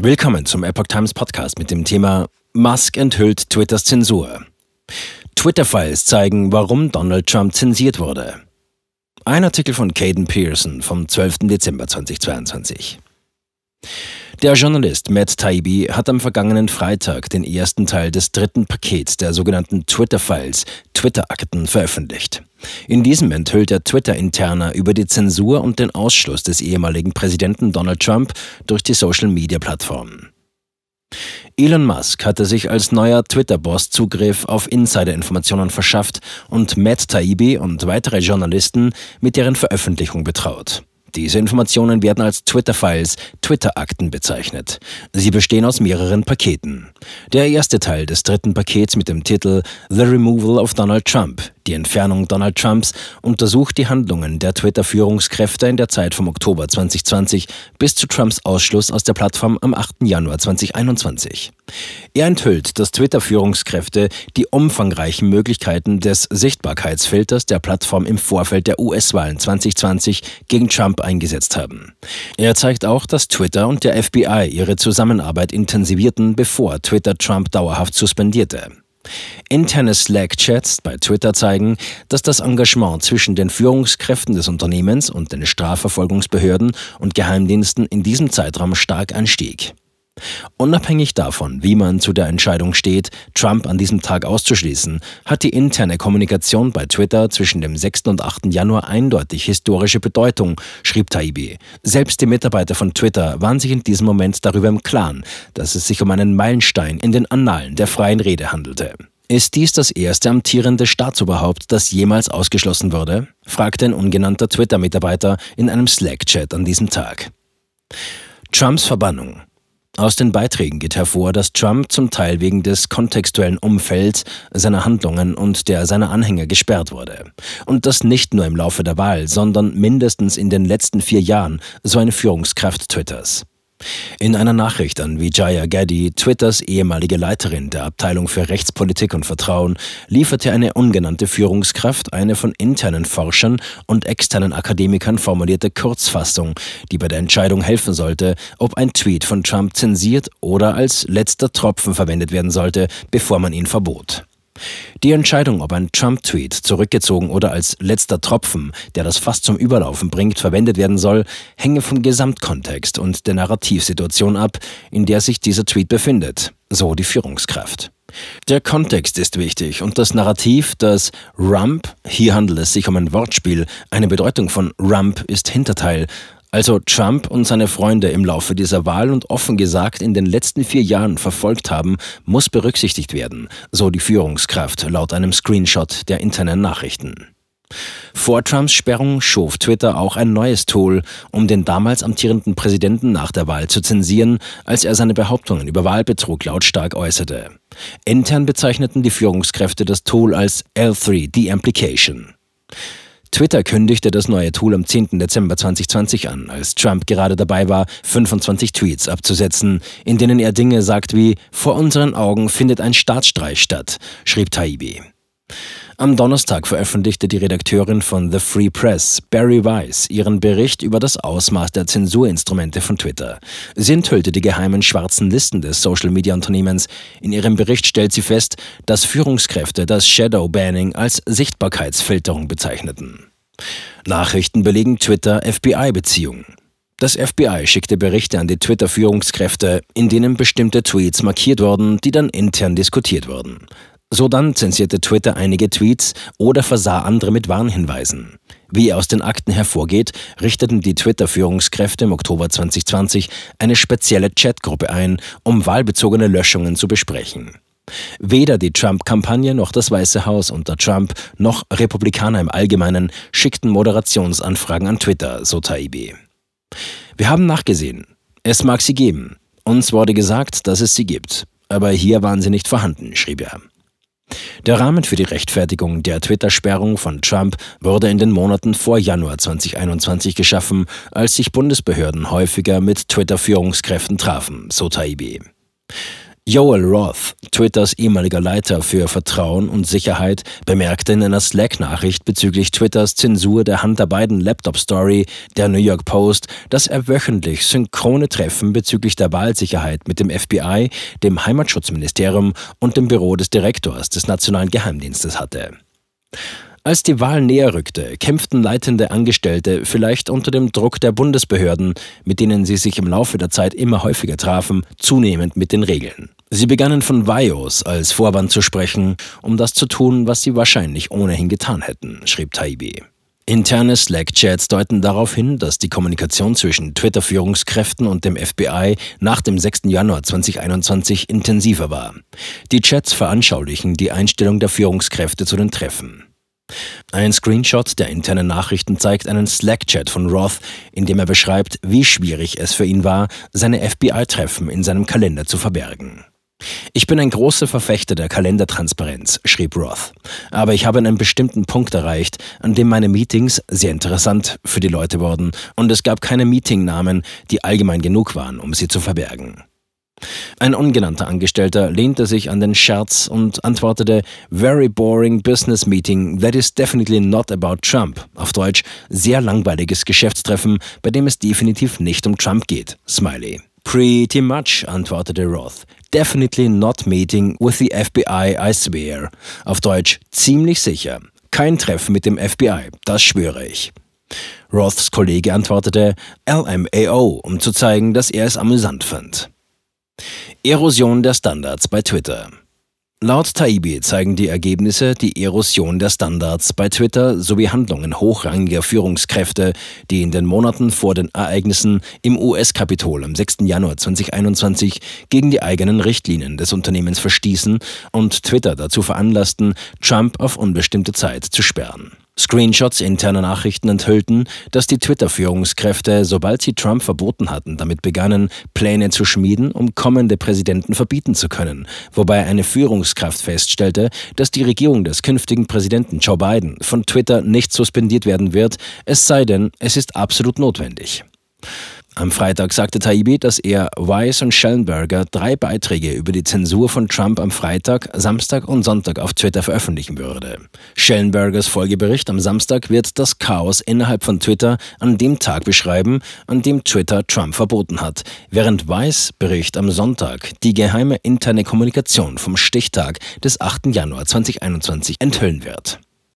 Willkommen zum Epoch Times Podcast mit dem Thema Musk enthüllt Twitters Zensur. Twitter-Files zeigen, warum Donald Trump zensiert wurde. Ein Artikel von Caden Pearson vom 12. Dezember 2022. Der Journalist Matt Taibbi hat am vergangenen Freitag den ersten Teil des dritten Pakets der sogenannten Twitter-Files, Twitter-Akten, veröffentlicht. In diesem enthüllt er Twitter-Interner über die Zensur und den Ausschluss des ehemaligen Präsidenten Donald Trump durch die Social-Media-Plattformen. Elon Musk hatte sich als neuer Twitter-Boss Zugriff auf Insider-Informationen verschafft und Matt Taibbi und weitere Journalisten mit deren Veröffentlichung betraut. Diese Informationen werden als Twitter-Files, Twitter-Akten bezeichnet. Sie bestehen aus mehreren Paketen. Der erste Teil des dritten Pakets mit dem Titel The Removal of Donald Trump die Entfernung Donald Trumps untersucht die Handlungen der Twitter-Führungskräfte in der Zeit vom Oktober 2020 bis zu Trumps Ausschluss aus der Plattform am 8. Januar 2021. Er enthüllt, dass Twitter-Führungskräfte die umfangreichen Möglichkeiten des Sichtbarkeitsfilters der Plattform im Vorfeld der US-Wahlen 2020 gegen Trump eingesetzt haben. Er zeigt auch, dass Twitter und der FBI ihre Zusammenarbeit intensivierten, bevor Twitter Trump dauerhaft suspendierte. Interne Slack-Chats bei Twitter zeigen, dass das Engagement zwischen den Führungskräften des Unternehmens und den Strafverfolgungsbehörden und Geheimdiensten in diesem Zeitraum stark anstieg. Unabhängig davon, wie man zu der Entscheidung steht, Trump an diesem Tag auszuschließen, hat die interne Kommunikation bei Twitter zwischen dem 6. und 8. Januar eindeutig historische Bedeutung, schrieb Taibbi. Selbst die Mitarbeiter von Twitter waren sich in diesem Moment darüber im Klaren, dass es sich um einen Meilenstein in den Annalen der freien Rede handelte. Ist dies das erste amtierende Staatsoberhaupt, das jemals ausgeschlossen wurde? fragte ein ungenannter Twitter-Mitarbeiter in einem Slack-Chat an diesem Tag. Trumps Verbannung. Aus den Beiträgen geht hervor, dass Trump zum Teil wegen des kontextuellen Umfelds seiner Handlungen und der seiner Anhänger gesperrt wurde. Und das nicht nur im Laufe der Wahl, sondern mindestens in den letzten vier Jahren, so eine Führungskraft Twitters. In einer Nachricht an Vijaya Gaddy, Twitters ehemalige Leiterin der Abteilung für Rechtspolitik und Vertrauen, lieferte eine ungenannte Führungskraft eine von internen Forschern und externen Akademikern formulierte Kurzfassung, die bei der Entscheidung helfen sollte, ob ein Tweet von Trump zensiert oder als letzter Tropfen verwendet werden sollte, bevor man ihn verbot. Die Entscheidung, ob ein Trump-Tweet zurückgezogen oder als letzter Tropfen, der das Fass zum Überlaufen bringt, verwendet werden soll, hänge vom Gesamtkontext und der Narrativsituation ab, in der sich dieser Tweet befindet, so die Führungskraft. Der Kontext ist wichtig und das Narrativ, das Rump, hier handelt es sich um ein Wortspiel, eine Bedeutung von Rump ist Hinterteil, also Trump und seine Freunde im Laufe dieser Wahl und offen gesagt in den letzten vier Jahren verfolgt haben, muss berücksichtigt werden, so die Führungskraft laut einem Screenshot der internen Nachrichten. Vor Trumps Sperrung schuf Twitter auch ein neues Tool, um den damals amtierenden Präsidenten nach der Wahl zu zensieren, als er seine Behauptungen über Wahlbetrug lautstark äußerte. Intern bezeichneten die Führungskräfte das Tool als L3 Deamplication. Twitter kündigte das neue Tool am 10. Dezember 2020 an, als Trump gerade dabei war, 25 Tweets abzusetzen, in denen er Dinge sagt wie Vor unseren Augen findet ein Staatsstreich statt, schrieb Taibbi. Am Donnerstag veröffentlichte die Redakteurin von The Free Press, Barry Weiss, ihren Bericht über das Ausmaß der Zensurinstrumente von Twitter. Sie enthüllte die geheimen schwarzen Listen des Social-Media-Unternehmens. In ihrem Bericht stellt sie fest, dass Führungskräfte das Shadow Banning als Sichtbarkeitsfilterung bezeichneten. Nachrichten belegen Twitter-FBI-Beziehungen. Das FBI schickte Berichte an die Twitter-Führungskräfte, in denen bestimmte Tweets markiert wurden, die dann intern diskutiert wurden. So dann zensierte Twitter einige Tweets oder versah andere mit Warnhinweisen. Wie aus den Akten hervorgeht, richteten die Twitter-Führungskräfte im Oktober 2020 eine spezielle Chatgruppe ein, um wahlbezogene Löschungen zu besprechen. Weder die Trump-Kampagne noch das Weiße Haus unter Trump noch Republikaner im Allgemeinen schickten Moderationsanfragen an Twitter, so Taibbi. Wir haben nachgesehen. Es mag sie geben. Uns wurde gesagt, dass es sie gibt. Aber hier waren sie nicht vorhanden, schrieb er. Der Rahmen für die Rechtfertigung der Twitter-Sperrung von Trump wurde in den Monaten vor Januar 2021 geschaffen, als sich Bundesbehörden häufiger mit Twitter-Führungskräften trafen, so Taibbi. Joel Roth, Twitters ehemaliger Leiter für Vertrauen und Sicherheit, bemerkte in einer Slack-Nachricht bezüglich Twitters Zensur der Hunter Biden Laptop-Story der New York Post, dass er wöchentlich synchrone Treffen bezüglich der Wahlsicherheit mit dem FBI, dem Heimatschutzministerium und dem Büro des Direktors des Nationalen Geheimdienstes hatte. Als die Wahl näher rückte, kämpften leitende Angestellte vielleicht unter dem Druck der Bundesbehörden, mit denen sie sich im Laufe der Zeit immer häufiger trafen, zunehmend mit den Regeln. Sie begannen von VIOS als Vorwand zu sprechen, um das zu tun, was sie wahrscheinlich ohnehin getan hätten, schrieb Taibi. Interne Slack-Chats deuten darauf hin, dass die Kommunikation zwischen Twitter-Führungskräften und dem FBI nach dem 6. Januar 2021 intensiver war. Die Chats veranschaulichen die Einstellung der Führungskräfte zu den Treffen. Ein Screenshot der internen Nachrichten zeigt einen Slack-Chat von Roth, in dem er beschreibt, wie schwierig es für ihn war, seine FBI-Treffen in seinem Kalender zu verbergen. Ich bin ein großer Verfechter der Kalendertransparenz, schrieb Roth. Aber ich habe einen bestimmten Punkt erreicht, an dem meine Meetings sehr interessant für die Leute wurden und es gab keine Meetingnamen, die allgemein genug waren, um sie zu verbergen. Ein ungenannter Angestellter lehnte sich an den Scherz und antwortete Very boring business meeting that is definitely not about Trump. Auf Deutsch sehr langweiliges Geschäftstreffen, bei dem es definitiv nicht um Trump geht. Smiley. Pretty much, antwortete Roth. Definitely not meeting with the FBI, I swear. Auf Deutsch ziemlich sicher. Kein Treffen mit dem FBI, das schwöre ich. Roths Kollege antwortete LMAO, um zu zeigen, dass er es amüsant fand. Erosion der Standards bei Twitter. Laut Taibi zeigen die Ergebnisse die Erosion der Standards bei Twitter sowie Handlungen hochrangiger Führungskräfte, die in den Monaten vor den Ereignissen im US-Kapitol am 6. Januar 2021 gegen die eigenen Richtlinien des Unternehmens verstießen und Twitter dazu veranlassten, Trump auf unbestimmte Zeit zu sperren. Screenshots interner Nachrichten enthüllten, dass die Twitter-Führungskräfte, sobald sie Trump verboten hatten, damit begannen, Pläne zu schmieden, um kommende Präsidenten verbieten zu können, wobei eine Führungskraft feststellte, dass die Regierung des künftigen Präsidenten Joe Biden von Twitter nicht suspendiert werden wird, es sei denn, es ist absolut notwendig. Am Freitag sagte Taibbi, dass er Weiss und Schellenberger drei Beiträge über die Zensur von Trump am Freitag, Samstag und Sonntag auf Twitter veröffentlichen würde. Schellenbergers Folgebericht am Samstag wird das Chaos innerhalb von Twitter an dem Tag beschreiben, an dem Twitter Trump verboten hat, während Weiss Bericht am Sonntag die geheime interne Kommunikation vom Stichtag des 8. Januar 2021 enthüllen wird.